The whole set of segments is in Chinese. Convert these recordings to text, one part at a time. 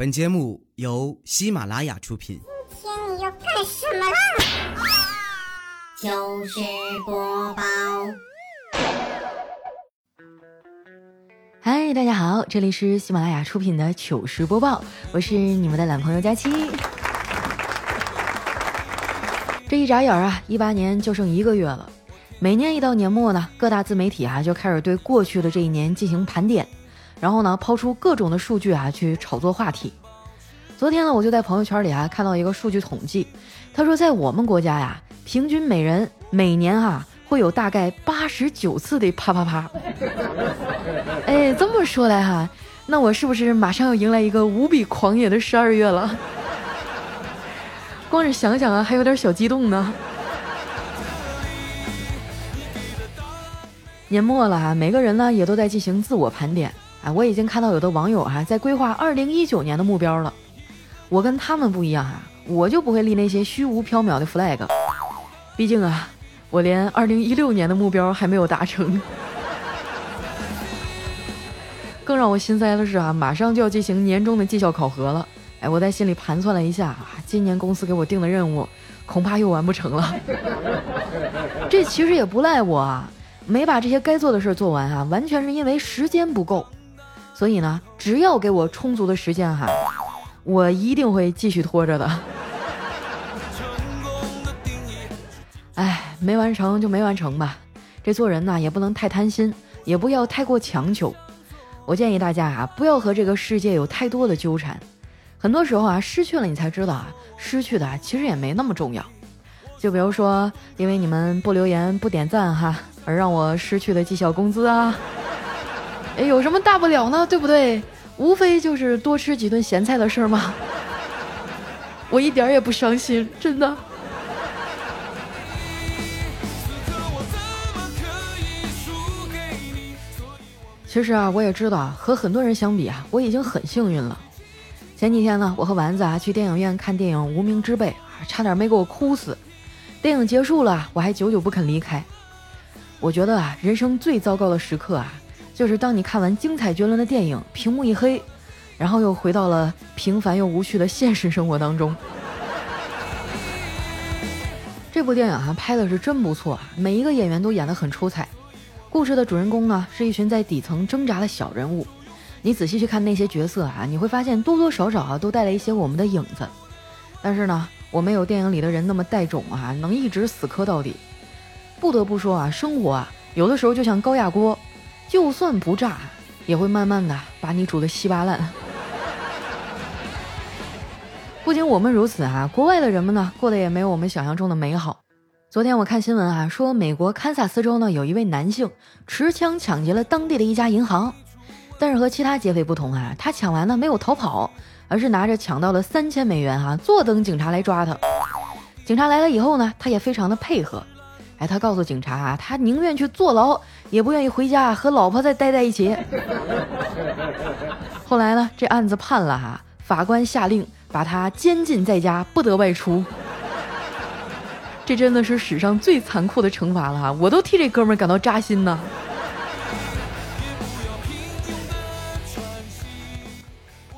本节目由喜马拉雅出品。今天你要干什么啦？糗事播报。嗨，大家好，这里是喜马拉雅出品的糗事播报，我是你们的懒朋友佳期。这一眨眼啊，一八年就剩一个月了。每年一到年末呢，各大自媒体啊就开始对过去的这一年进行盘点，然后呢抛出各种的数据啊去炒作话题。昨天呢，我就在朋友圈里啊看到一个数据统计，他说在我们国家呀，平均每人每年啊会有大概八十九次的啪啪啪。哎，这么说来哈，那我是不是马上要迎来一个无比狂野的十二月了？光是想想啊，还有点小激动呢。年末了啊，每个人呢也都在进行自我盘点啊。我已经看到有的网友啊在规划二零一九年的目标了。我跟他们不一样啊，我就不会立那些虚无缥缈的 flag。毕竟啊，我连二零一六年的目标还没有达成。更让我心塞的是啊，马上就要进行年终的绩效考核了。哎，我在心里盘算了一下啊，今年公司给我定的任务恐怕又完不成了。这其实也不赖我啊。没把这些该做的事做完啊，完全是因为时间不够。所以呢，只要给我充足的时间哈，我一定会继续拖着的。哎，没完成就没完成吧。这做人呢，也不能太贪心，也不要太过强求。我建议大家啊，不要和这个世界有太多的纠缠。很多时候啊，失去了你才知道啊，失去的其实也没那么重要。就比如说，因为你们不留言、不点赞哈。而让我失去的绩效工资啊，有什么大不了呢？对不对？无非就是多吃几顿咸菜的事儿嘛。我一点也不伤心，真的。其实啊，我也知道，和很多人相比啊，我已经很幸运了。前几天呢，我和丸子啊去电影院看电影《无名之辈》，差点没给我哭死。电影结束了，我还久久不肯离开。我觉得啊，人生最糟糕的时刻啊，就是当你看完精彩绝伦的电影，屏幕一黑，然后又回到了平凡又无趣的现实生活当中。这部电影啊，拍的是真不错，每一个演员都演得很出彩。故事的主人公呢，是一群在底层挣扎的小人物。你仔细去看那些角色啊，你会发现多多少少啊，都带了一些我们的影子。但是呢，我没有电影里的人那么带种啊，能一直死磕到底。不得不说啊，生活啊，有的时候就像高压锅，就算不炸，也会慢慢的把你煮的稀巴烂。不仅我们如此啊，国外的人们呢，过得也没有我们想象中的美好。昨天我看新闻啊，说美国堪萨斯州呢，有一位男性持枪抢劫了当地的一家银行，但是和其他劫匪不同啊，他抢完呢没有逃跑，而是拿着抢到了三千美元啊，坐等警察来抓他。警察来了以后呢，他也非常的配合。哎，他告诉警察啊，他宁愿去坐牢，也不愿意回家和老婆再待在一起。后来呢，这案子判了哈，法官下令把他监禁在家，不得外出。这真的是史上最残酷的惩罚了哈，我都替这哥们感到扎心呢。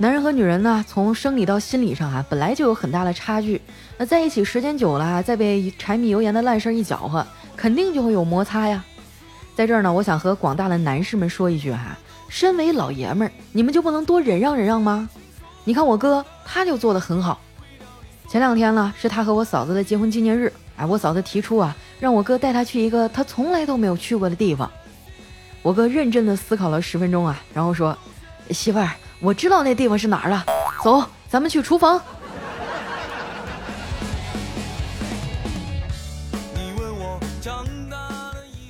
男人和女人呢，从生理到心理上啊，本来就有很大的差距。那在一起时间久了，再被柴米油盐的烂事儿一搅和，肯定就会有摩擦呀。在这儿呢，我想和广大的男士们说一句哈：身为老爷们儿，你们就不能多忍让忍让吗？你看我哥，他就做得很好。前两天呢，是他和我嫂子的结婚纪念日，哎，我嫂子提出啊，让我哥带她去一个他从来都没有去过的地方。我哥认真的思考了十分钟啊，然后说：“媳妇儿，我知道那地方是哪儿了，走，咱们去厨房。”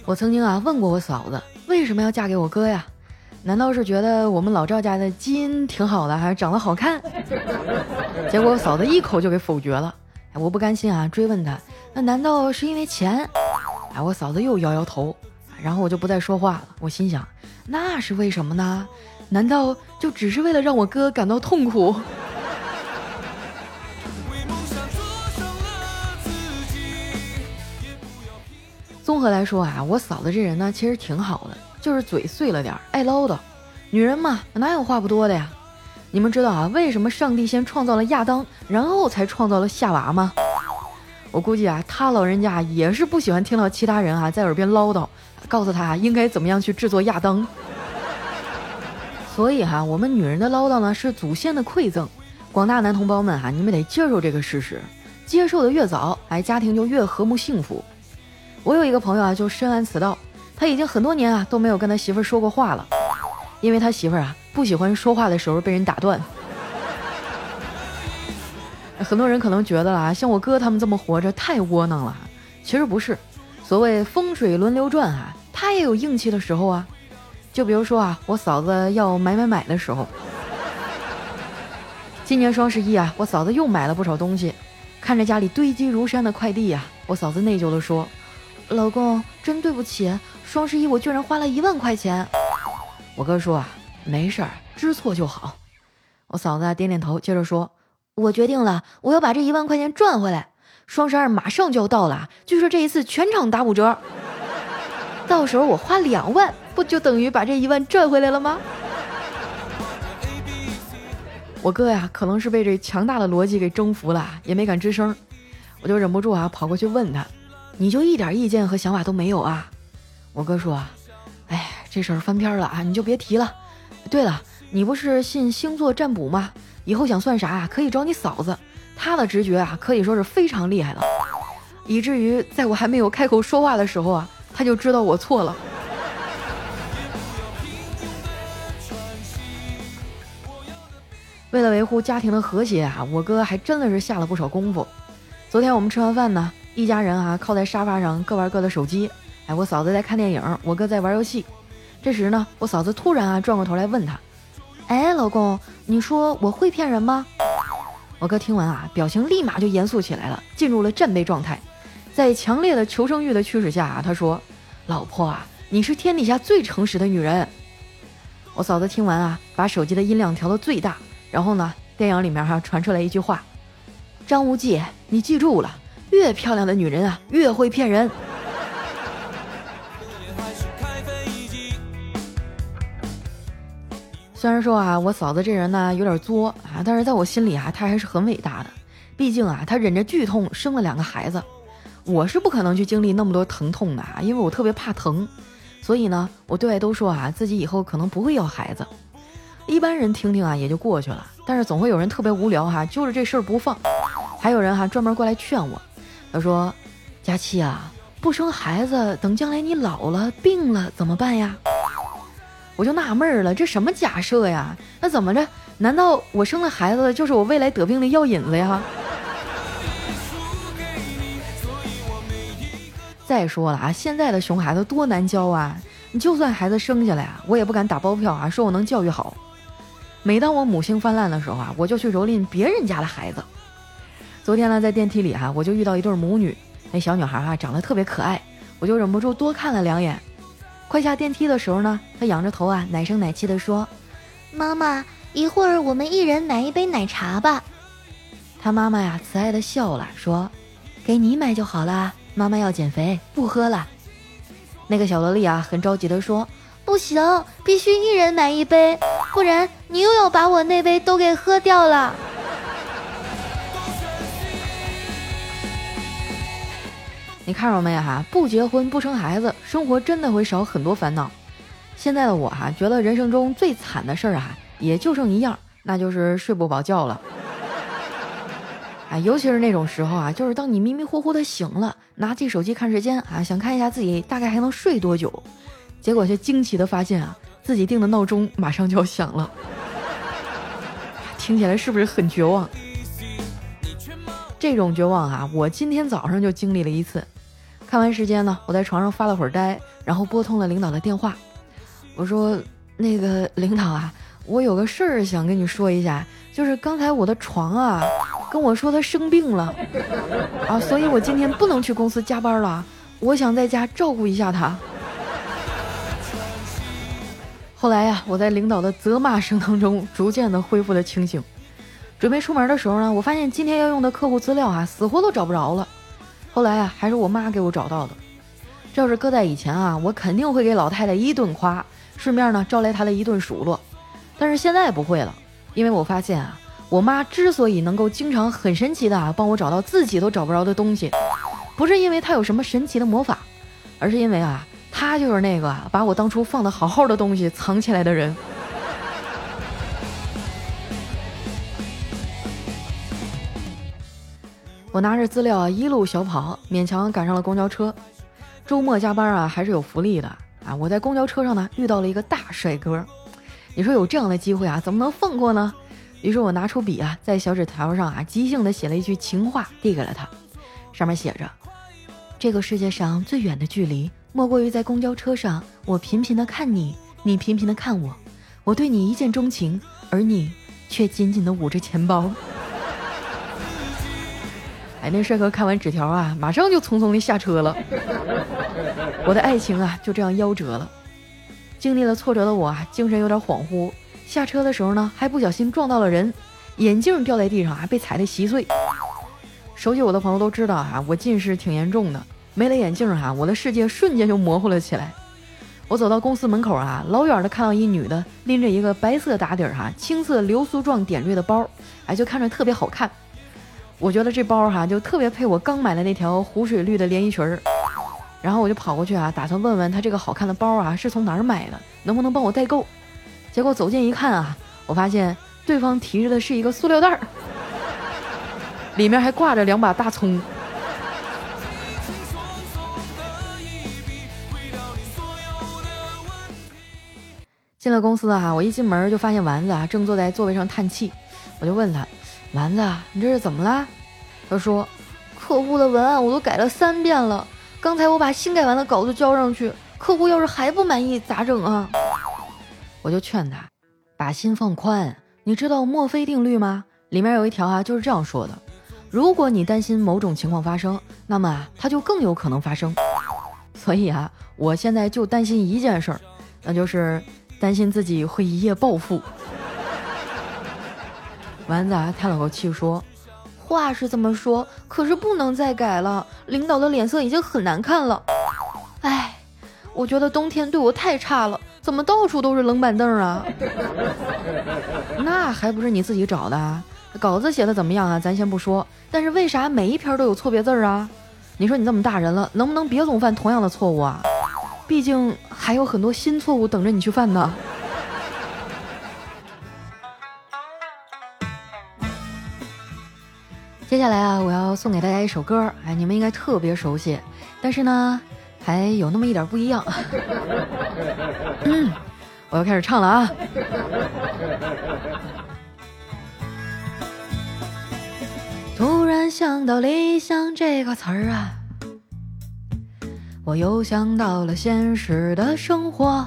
我曾经啊问过我嫂子为什么要嫁给我哥呀？难道是觉得我们老赵家的基因挺好的，还是长得好看？结果我嫂子一口就给否决了。哎，我不甘心啊，追问他，那难道是因为钱？哎，我嫂子又摇摇头。然后我就不再说话了。我心想，那是为什么呢？难道就只是为了让我哥感到痛苦？综合来说啊，我嫂子这人呢，其实挺好的，就是嘴碎了点，爱唠叨。女人嘛，哪有话不多的呀？你们知道啊，为什么上帝先创造了亚当，然后才创造了夏娃吗？我估计啊，他老人家也是不喜欢听到其他人啊在耳边唠叨，告诉他应该怎么样去制作亚当。所以哈，我们女人的唠叨呢是祖先的馈赠，广大男同胞们哈，你们得接受这个事实，接受的越早，哎，家庭就越和睦幸福。我有一个朋友啊，就深谙此道，他已经很多年啊都没有跟他媳妇说过话了，因为他媳妇儿啊不喜欢说话的时候被人打断。很多人可能觉得啊，像我哥他们这么活着太窝囊了，其实不是，所谓风水轮流转啊，他也有硬气的时候啊。就比如说啊，我嫂子要买买买的时候，今年双十一啊，我嫂子又买了不少东西，看着家里堆积如山的快递呀，我嫂子内疚的说：“老公，真对不起，双十一我居然花了一万块钱。”我哥说啊，没事儿，知错就好。我嫂子点点头，接着说：“我决定了，我要把这一万块钱赚回来。双十二马上就要到了，据说这一次全场打五折，到时候我花两万。”不就等于把这一万赚回来了吗？我哥呀，可能是被这强大的逻辑给征服了，也没敢吱声。我就忍不住啊，跑过去问他：“你就一点意见和想法都没有啊？”我哥说：“哎，这事儿翻篇了啊，你就别提了。对了，你不是信星座占卜吗？以后想算啥啊，可以找你嫂子，她的直觉啊，可以说是非常厉害了，以至于在我还没有开口说话的时候啊，他就知道我错了。”为了维护家庭的和谐啊，我哥还真的是下了不少功夫。昨天我们吃完饭呢，一家人啊靠在沙发上各玩各的手机。哎，我嫂子在看电影，我哥在玩游戏。这时呢，我嫂子突然啊转过头来问他：“哎，老公，你说我会骗人吗？”我哥听完啊，表情立马就严肃起来了，进入了战备状态。在强烈的求生欲的驱使下啊，他说：“老婆啊，你是天底下最诚实的女人。”我嫂子听完啊，把手机的音量调到最大。然后呢？电影里面哈传出来一句话：“张无忌，你记住了，越漂亮的女人啊，越会骗人。”虽然说啊，我嫂子这人呢有点作啊，但是在我心里啊，她还是很伟大的。毕竟啊，她忍着剧痛生了两个孩子，我是不可能去经历那么多疼痛的啊，因为我特别怕疼。所以呢，我对外都说啊，自己以后可能不会要孩子。一般人听听啊也就过去了，但是总会有人特别无聊哈，揪着这事儿不放。还有人哈专门过来劝我，他说：“佳期啊，不生孩子，等将来你老了病了怎么办呀？”我就纳闷儿了，这什么假设呀？那怎么着？难道我生了孩子就是我未来得病的药引子呀？再说了啊，现在的熊孩子多难教啊！你就算孩子生下来啊，我也不敢打包票啊，说我能教育好。每当我母性泛滥的时候啊，我就去蹂躏别人家的孩子。昨天呢，在电梯里哈，我就遇到一对母女，那小女孩哈长得特别可爱，我就忍不住多看了两眼。快下电梯的时候呢，他仰着头啊，奶声奶气地说：“妈妈，一会儿我们一人买一杯奶茶吧。”他妈妈呀，慈爱的笑了，说：“给你买就好了，妈妈要减肥，不喝了。”那个小萝莉啊，很着急的说。不行，必须一人买一杯，不然你又要把我那杯都给喝掉了。你看着没哈？不结婚不生孩子，生活真的会少很多烦恼。现在的我哈，觉得人生中最惨的事儿啊，也就剩一样，那就是睡不饱觉了。啊，尤其是那种时候啊，就是当你迷迷糊糊的醒了，拿起手机看时间啊，想看一下自己大概还能睡多久。结果却惊奇的发现啊，自己定的闹钟马上就要响了，听起来是不是很绝望？这种绝望啊，我今天早上就经历了一次。看完时间呢，我在床上发了会儿呆，然后拨通了领导的电话。我说：“那个领导啊，我有个事儿想跟你说一下，就是刚才我的床啊跟我说他生病了啊，所以我今天不能去公司加班了，我想在家照顾一下他。”后来呀，我在领导的责骂声当中，逐渐的恢复了清醒。准备出门的时候呢，我发现今天要用的客户资料啊，死活都找不着了。后来啊，还是我妈给我找到的。这要是搁在以前啊，我肯定会给老太太一顿夸，顺便呢招来她的一顿数落。但是现在不会了，因为我发现啊，我妈之所以能够经常很神奇的啊帮我找到自己都找不着的东西，不是因为她有什么神奇的魔法，而是因为啊，她就是那个把我当初放的好好的东西藏起来的人。我拿着资料啊，一路小跑，勉强赶上了公交车。周末加班啊，还是有福利的啊！我在公交车上呢，遇到了一个大帅哥。你说有这样的机会啊，怎么能放过呢？于是我拿出笔啊，在小纸条上啊，即兴的写了一句情话，递给了他。上面写着：“这个世界上最远的距离，莫过于在公交车上，我频频的看你，你频频的看我，我对你一见钟情，而你却紧紧的捂着钱包。”哎，那帅哥看完纸条啊，马上就匆匆的下车了。我的爱情啊，就这样夭折了。经历了挫折的我啊，精神有点恍惚。下车的时候呢，还不小心撞到了人，眼镜掉在地上还，被踩得稀碎。熟悉我的朋友都知道啊，我近视挺严重的，没了眼镜哈，我的世界瞬间就模糊了起来。我走到公司门口啊，老远的看到一女的拎着一个白色打底儿哈、青色流苏状点缀的包，哎，就看着特别好看。我觉得这包哈就特别配我刚买的那条湖水绿的连衣裙儿，然后我就跑过去啊，打算问问他这个好看的包啊是从哪儿买的，能不能帮我代购。结果走近一看啊，我发现对方提着的是一个塑料袋儿，里面还挂着两把大葱。进了公司啊，我一进门就发现丸子啊正坐在座位上叹气，我就问他。丸子，你这是怎么了？他说：“客户的文案我都改了三遍了，刚才我把新改完的稿子交上去，客户要是还不满意咋整啊？”我就劝他，把心放宽。你知道墨菲定律吗？里面有一条啊，就是这样说的：如果你担心某种情况发生，那么啊，它就更有可能发生。所以啊，我现在就担心一件事儿，那就是担心自己会一夜暴富。丸子啊，叹了口气说：“话是这么说，可是不能再改了。领导的脸色已经很难看了。哎，我觉得冬天对我太差了，怎么到处都是冷板凳啊？那还不是你自己找的？稿子写的怎么样啊？咱先不说，但是为啥每一篇都有错别字啊？你说你这么大人了，能不能别总犯同样的错误啊？毕竟还有很多新错误等着你去犯呢。”接下来啊，我要送给大家一首歌，哎，你们应该特别熟悉，但是呢，还有那么一点不一样。嗯，我要开始唱了啊！突然想到理想这个词儿啊，我又想到了现实的生活。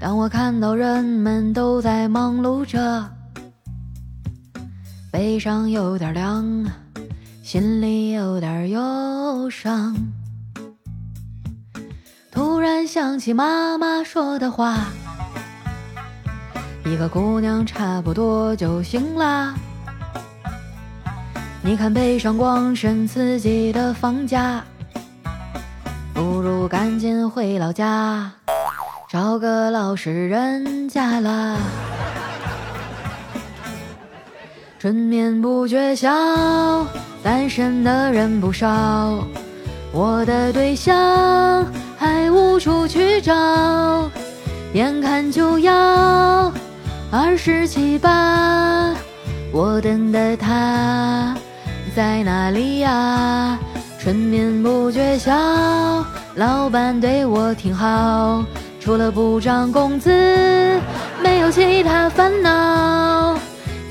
当我看到人们都在忙碌着。背上有点凉，心里有点忧伤。突然想起妈妈说的话：“一个姑娘差不多就行啦。”你看背上光身刺激的房价，不如赶紧回老家，找个老实人家啦。春眠不觉晓，单身的人不少，我的对象还无处去找，眼看就要二十七八，我等的他在哪里呀？春眠不觉晓，老板对我挺好，除了不涨工资，没有其他烦恼。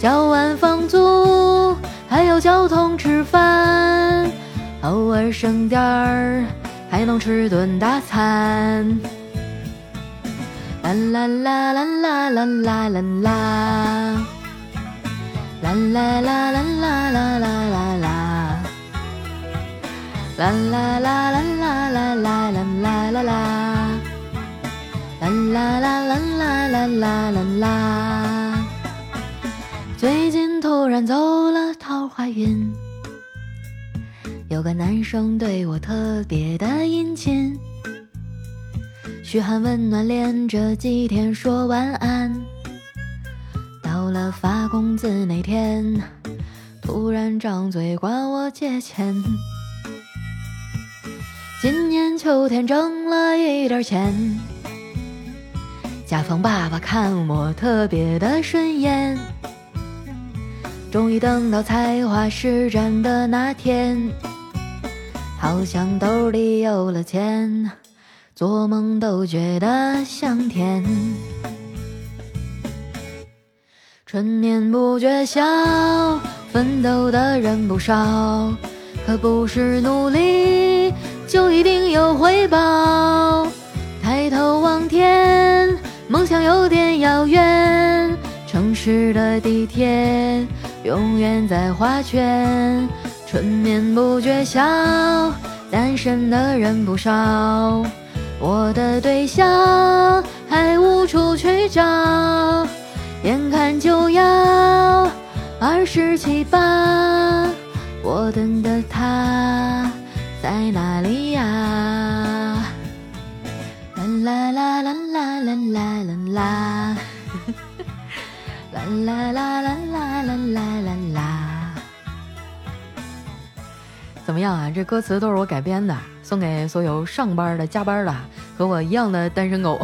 交完房租，还有交通吃饭，偶尔省点儿，还能吃顿大餐。啦啦啦啦啦啦啦啦啦，啦啦啦啦啦啦啦啦啦，啦啦啦啦啦啦啦啦啦啦啦，啦啦啦啦啦啦啦啦。云，有个男生对我特别的殷勤，嘘寒问暖连着几天说晚安，到了发工资那天，突然张嘴管我借钱。今年秋天挣了一点钱，甲方爸爸看我特别的顺眼。终于等到才华施展的那天，好像兜里有了钱，做梦都觉得香甜。春眠不觉晓，奋斗的人不少，可不是努力就一定有回报。抬头望天，梦想有点遥远，城市的地铁永远在画圈。春眠不觉晓，单身的人不少，我的对象还无处去找。眼看就要二十七八，我等的他在哪里呀？啦啦啦啦啦啦啦啦啦，啦啦啦啦啦啦怎么样啊？这歌词都是我改编的，送给所有上班的、加班的和我一样的单身狗。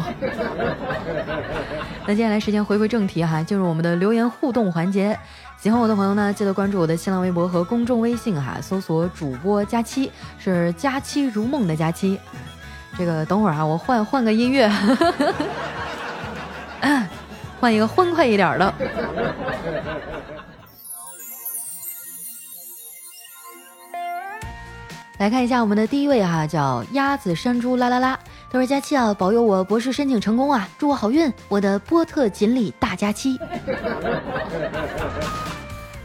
那接下来时间回归正题哈，进入我们的留言互动环节。喜欢我的朋友呢，记得关注我的新浪微博和公众微信哈，搜索主播佳期，是佳期如梦的佳期。这个等会儿啊，我换换个音乐，换一个欢快一点的。来看一下我们的第一位哈，叫鸭子山猪啦啦啦。他说：“佳期啊，保佑我博士申请成功啊，祝我好运，我的波特锦鲤大佳期。”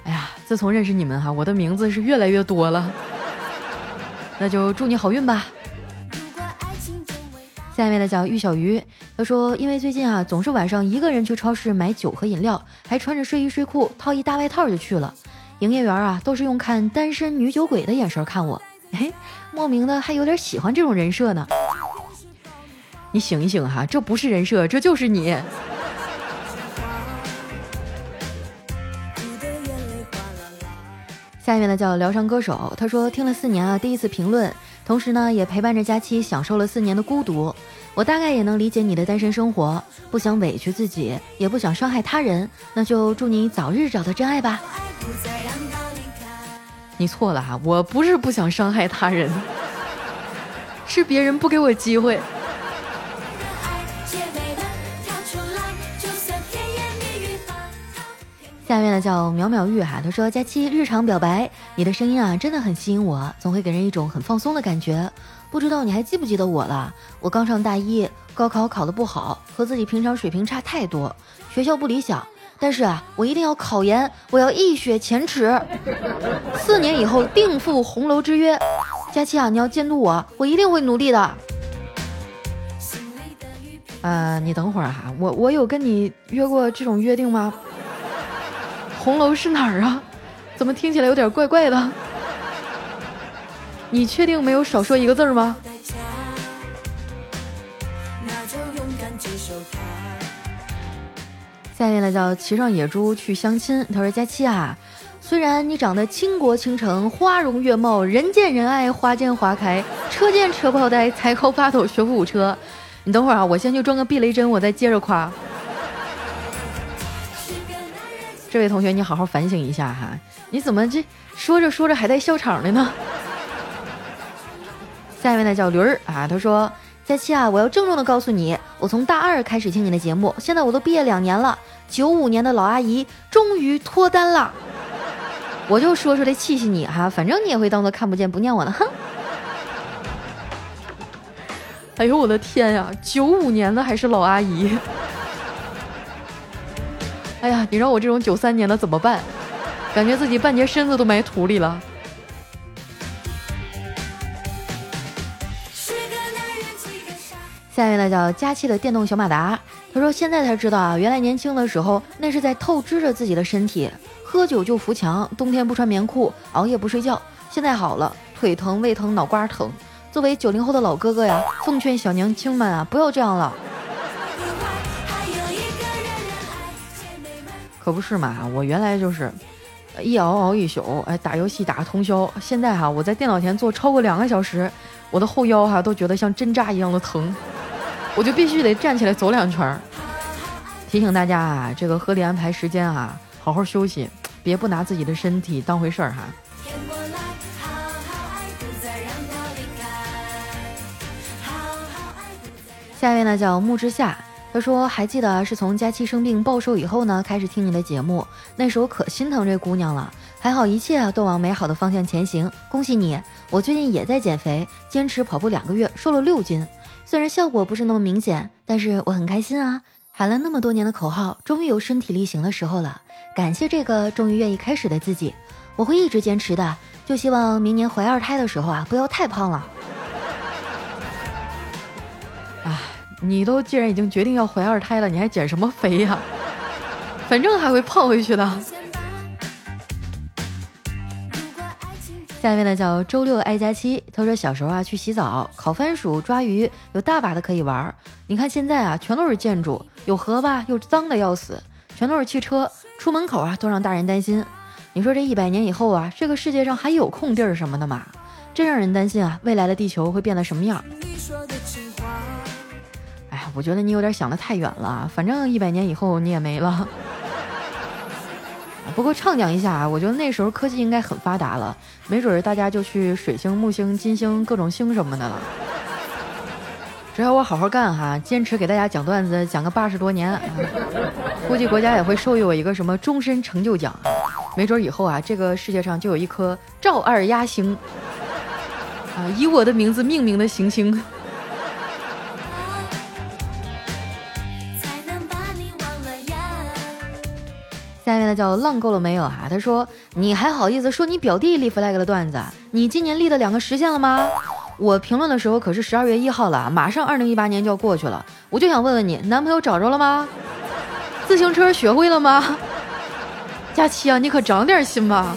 哎呀，自从认识你们哈，我的名字是越来越多了。那就祝你好运吧。下面的叫玉小鱼，他说：“因为最近啊，总是晚上一个人去超市买酒和饮料，还穿着睡衣睡裤套一大外套就去了。营业员啊，都是用看单身女酒鬼的眼神看我。”哎，莫名的还有点喜欢这种人设呢。你醒一醒哈，这不是人设，这就是你。下面呢叫疗伤歌手，他说听了四年啊，第一次评论，同时呢也陪伴着佳期享受了四年的孤独。我大概也能理解你的单身生活，不想委屈自己，也不想伤害他人，那就祝你早日找到真爱吧。你错了哈，我不是不想伤害他人，是别人不给我机会。下面呢叫淼淼玉哈，他说佳期日常表白，你的声音啊真的很吸引我，总会给人一种很放松的感觉。不知道你还记不记得我了？我刚上大一，高考考得不好，和自己平常水平差太多，学校不理想。但是啊，我一定要考研，我要一雪前耻，四年以后定赴红楼之约。佳期啊，你要监督我，我一定会努力的。呃，你等会儿哈，我我有跟你约过这种约定吗？红楼是哪儿啊？怎么听起来有点怪怪的？你确定没有少说一个字吗？呢叫骑上野猪去相亲。他说：“佳期啊，虽然你长得倾国倾城、花容月貌、人见人爱、花见花开、车见车爆胎、才高八斗、学富五车，你等会儿啊，我先去装个避雷针，我再接着夸。这位同学，你好好反省一下哈，你怎么这说着说着还带笑场的呢？下面呢叫驴儿啊，他说。”佳期啊，我要郑重的告诉你，我从大二开始听你的节目，现在我都毕业两年了。九五年的老阿姨终于脱单了，我就说出来气气你哈，反正你也会当做看不见不念我的，哼。哎呦我的天呀，九五年的还是老阿姨，哎呀，你让我这种九三年的怎么办？感觉自己半截身子都埋土里了。下面呢叫佳期的电动小马达，他说现在才知道啊，原来年轻的时候那是在透支着自己的身体，喝酒就扶墙，冬天不穿棉裤，熬夜不睡觉。现在好了，腿疼、胃疼、脑瓜疼。作为九零后的老哥哥呀，奉劝小娘亲们啊，不要这样了。可不是嘛，我原来就是一熬熬一宿，哎，打游戏打通宵。现在哈，我在电脑前坐超过两个小时，我的后腰哈都觉得像针扎一样的疼，我就必须得站起来走两圈儿。提醒大家啊，这个合理安排时间啊，好好休息，别不拿自己的身体当回事儿哈。下一位呢叫木之夏，他说还记得是从佳期生病暴瘦以后呢，开始听你的节目，那时候可心疼这姑娘了，还好一切啊都往美好的方向前行，恭喜你！我最近也在减肥，坚持跑步两个月，瘦了六斤，虽然效果不是那么明显，但是我很开心啊！喊了那么多年的口号，终于有身体力行的时候了，感谢这个终于愿意开始的自己，我会一直坚持的，就希望明年怀二胎的时候啊，不要太胖了。啊你都既然已经决定要怀二胎了，你还减什么肥呀？反正还会胖回去的。下一位呢叫周六爱佳期，他说小时候啊去洗澡，烤番薯、抓鱼，有大把的可以玩。你看现在啊，全都是建筑，有河吧又脏的要死，全都是汽车，出门口啊都让大人担心。你说这一百年以后啊，这个世界上还有空地儿什么的吗？真让人担心啊，未来的地球会变得什么样？哎我觉得你有点想的太远了，反正一百年以后你也没了。不过畅讲一下啊，我觉得那时候科技应该很发达了，没准儿大家就去水星、木星、金星各种星什么的了。只要我好好干哈，坚持给大家讲段子，讲个八十多年，估计国家也会授予我一个什么终身成就奖。没准以后啊，这个世界上就有一颗赵二丫星啊，以我的名字命名的行星。下面呢叫浪够了没有啊？他说：“你还好意思说你表弟立 flag 的段子？你今年立的两个实现了吗？我评论的时候可是十二月一号了，马上二零一八年就要过去了，我就想问问你，男朋友找着了吗？自行车学会了吗？佳期啊，你可长点心吧！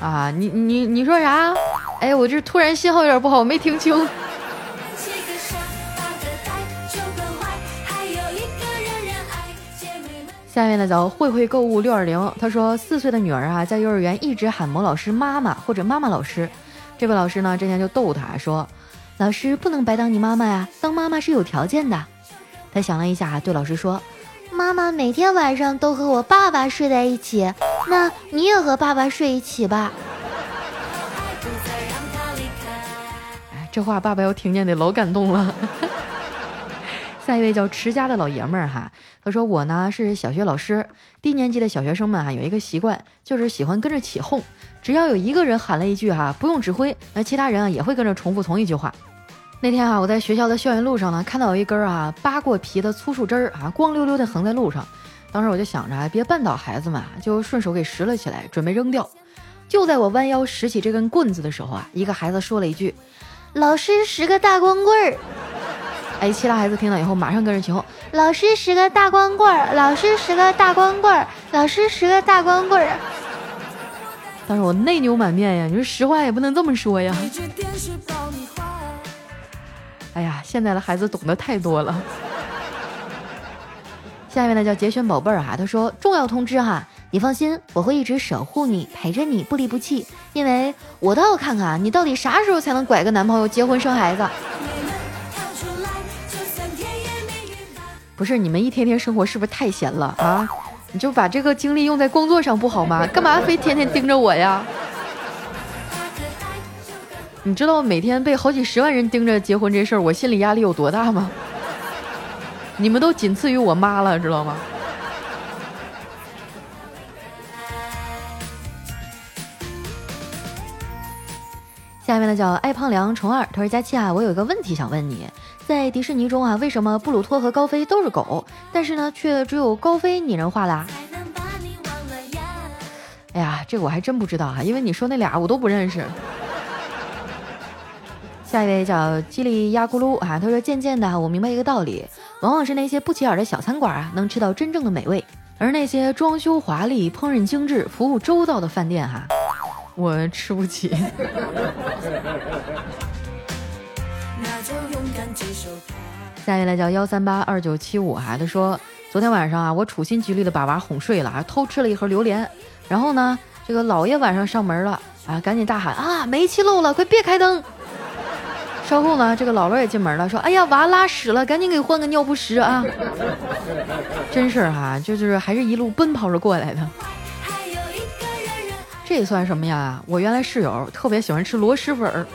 啊，你你你说啥？哎，我这突然信号有点不好，我没听清。”下面呢叫慧慧购物六二零，她说四岁的女儿啊，在幼儿园一直喊某老师妈妈或者妈妈老师。这位老师呢，之前就逗她说：“老师不能白当你妈妈呀，当妈妈是有条件的。”他想了一下，对老师说：“妈妈每天晚上都和我爸爸睡在一起，那你也和爸爸睡一起吧。”哎，这话爸爸要听见得老感动了。下一位叫持家的老爷们儿哈，他说我呢是小学老师，低年级的小学生们啊有一个习惯，就是喜欢跟着起哄，只要有一个人喊了一句哈，不用指挥，那其他人啊也会跟着重复同一句话。那天啊，我在学校的校园路上呢，看到有一根啊扒过皮的粗树枝儿啊，光溜溜的横在路上，当时我就想着别绊倒孩子们，就顺手给拾了起来，准备扔掉。就在我弯腰拾起这根棍子的时候啊，一个孩子说了一句：“老师拾个大光棍儿。”哎，其他孩子听到以后马上跟着起哄：“老师十个大光棍儿，老师十个大光棍儿，老师十个大光棍儿。”当时我内牛满面呀！你说实话也不能这么说呀。哎呀，现在的孩子懂得太多了。下面呢叫节选宝贝儿哈，他说：“重要通知哈，你放心，我会一直守护你，陪着你，不离不弃，因为我倒要看看你到底啥时候才能拐个男朋友，结婚生孩子。”不是你们一天天生活是不是太闲了啊？你就把这个精力用在工作上不好吗？干嘛非天天盯着我呀？你知道每天被好几十万人盯着结婚这事儿，我心理压力有多大吗？你们都仅次于我妈了，知道吗？下面呢叫爱胖凉虫二，他说佳期啊，我有一个问题想问你。在迪士尼中啊，为什么布鲁托和高飞都是狗，但是呢，却只有高飞拟人化啦？哎呀，这个我还真不知道哈，因为你说那俩我都不认识。下一位叫叽里呀咕噜啊，他说渐渐的我明白一个道理，往往是那些不起眼的小餐馆啊，能吃到真正的美味，而那些装修华丽、烹饪精致、服务周到的饭店哈，我吃不起。下一位来叫幺三八二九七五，孩子说昨天晚上啊，我处心积虑的把娃哄睡了，还偷吃了一盒榴莲。然后呢，这个姥爷晚上上门了啊，赶紧大喊啊，煤气漏了，快别开灯。稍后呢，这个姥姥也进门了，说：“哎呀，娃拉屎了，赶紧给换个尿不湿啊！” 真是哈，就是还是一路奔跑着过来的。这算什么呀？我原来室友特别喜欢吃螺蛳粉儿，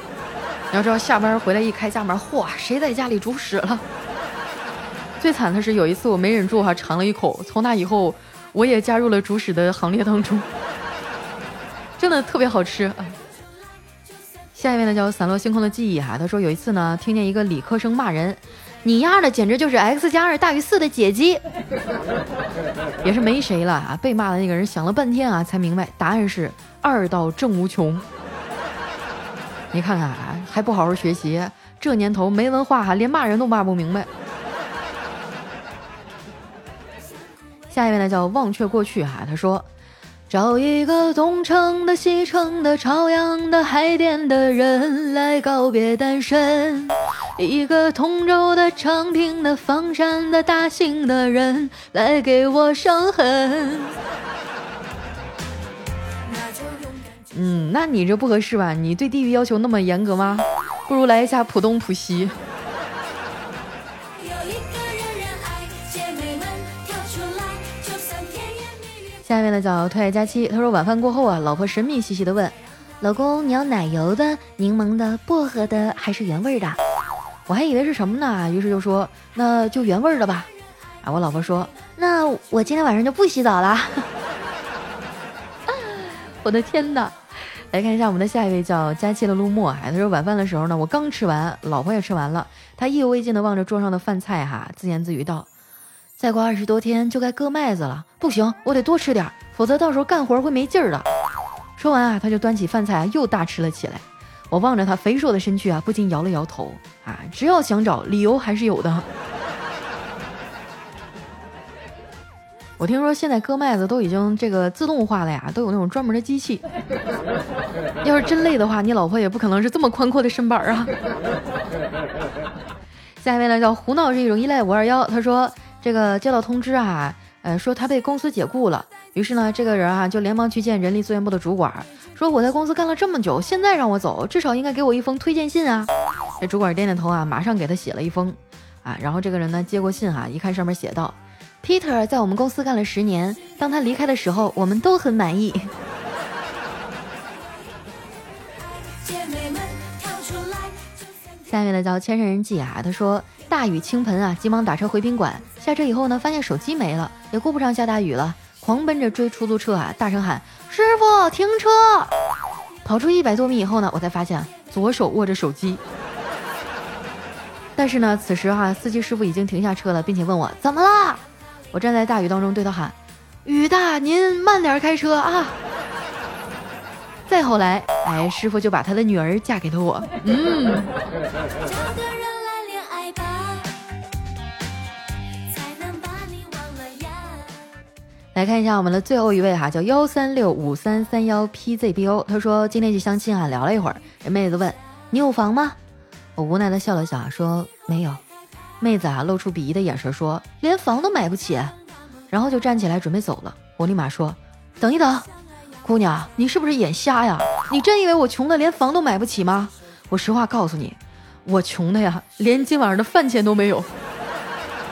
你要知道，下班回来一开家门，嚯，谁在家里煮屎了？最惨的是有一次我没忍住哈，尝了一口，从那以后我也加入了煮屎的行列当中，真的特别好吃。下一位呢叫散落星空的记忆哈，他说有一次呢，听见一个理科生骂人，你丫的简直就是 x 加二大于四的姐姐，也是没谁了啊。被骂的那个人想了半天啊，才明白答案是二到正无穷。你看看啊，还不好好学习，这年头没文化哈，连骂人都骂不明白。下一位呢叫忘却过去哈，他说。找一个东城的、西城的、朝阳的、海淀的人来告别单身；一个通州的、昌平的、房山的、大兴的人来给我伤痕。嗯，那你这不合适吧？你对地域要求那么严格吗？不如来一下浦东、浦西。下面呢叫特爱佳期，他说晚饭过后啊，老婆神秘兮兮的问：“老公，你要奶油的、柠檬的、薄荷的，还是原味的？”我还以为是什么呢，于是就说：“那就原味的吧。”啊，我老婆说：“那我今天晚上就不洗澡了。”我的天哪！来看一下我们的下一位叫佳期的陆墨，他说晚饭的时候呢，我刚吃完，老婆也吃完了，他意犹未尽的望着桌上的饭菜哈，自言自语道。再过二十多天就该割麦子了，不行，我得多吃点，否则到时候干活会没劲儿的。说完啊，他就端起饭菜，又大吃了起来。我望着他肥硕的身躯啊，不禁摇了摇头啊，只要想找理由还是有的。我听说现在割麦子都已经这个自动化了呀，都有那种专门的机器。要是真累的话，你老婆也不可能是这么宽阔的身板啊。下一位呢叫胡闹是一种依赖五二幺，他说。这个接到通知啊，呃，说他被公司解雇了。于是呢，这个人啊就连忙去见人力资源部的主管，说我在公司干了这么久，现在让我走，至少应该给我一封推荐信啊。这主管点点头啊，马上给他写了一封啊。然后这个人呢接过信啊，一看上面写道：“Peter 在我们公司干了十年，当他离开的时候，我们都很满意。”下面的叫千山人迹啊，他说。大雨倾盆啊！急忙打车回宾馆。下车以后呢，发现手机没了，也顾不上下大雨了，狂奔着追出租车啊！大声喊：“师傅，停车！”跑出一百多米以后呢，我才发现左手握着手机。但是呢，此时哈，司机师傅已经停下车了，并且问我怎么了。我站在大雨当中对他喊：“雨大，您慢点开车啊！”再后来，哎，师傅就把他的女儿嫁给了我。嗯。来看一下我们的最后一位哈，叫幺三六五三三幺 PZBO。他说今天去相亲啊，聊了一会儿，这妹子问你有房吗？我无奈的笑了笑，说没有。妹子啊，露出鄙夷的眼神，说连房都买不起，然后就站起来准备走了。我立马说等一等，姑娘，你是不是眼瞎呀？你真以为我穷的连房都买不起吗？我实话告诉你，我穷的呀，连今晚上的饭钱都没有。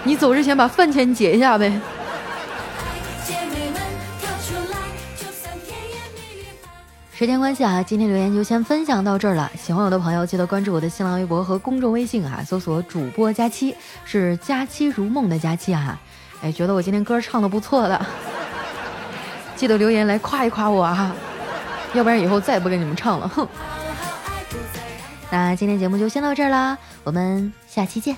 你走之前把饭钱结一下呗。时间关系啊，今天留言就先分享到这儿了。喜欢我的朋友，记得关注我的新浪微博和公众微信啊，搜索主播佳期，是佳期如梦的佳期啊。哎，觉得我今天歌唱的不错的，记得留言来夸一夸我啊，要不然以后再也不给你们唱了。哼。那今天节目就先到这儿啦，我们下期见。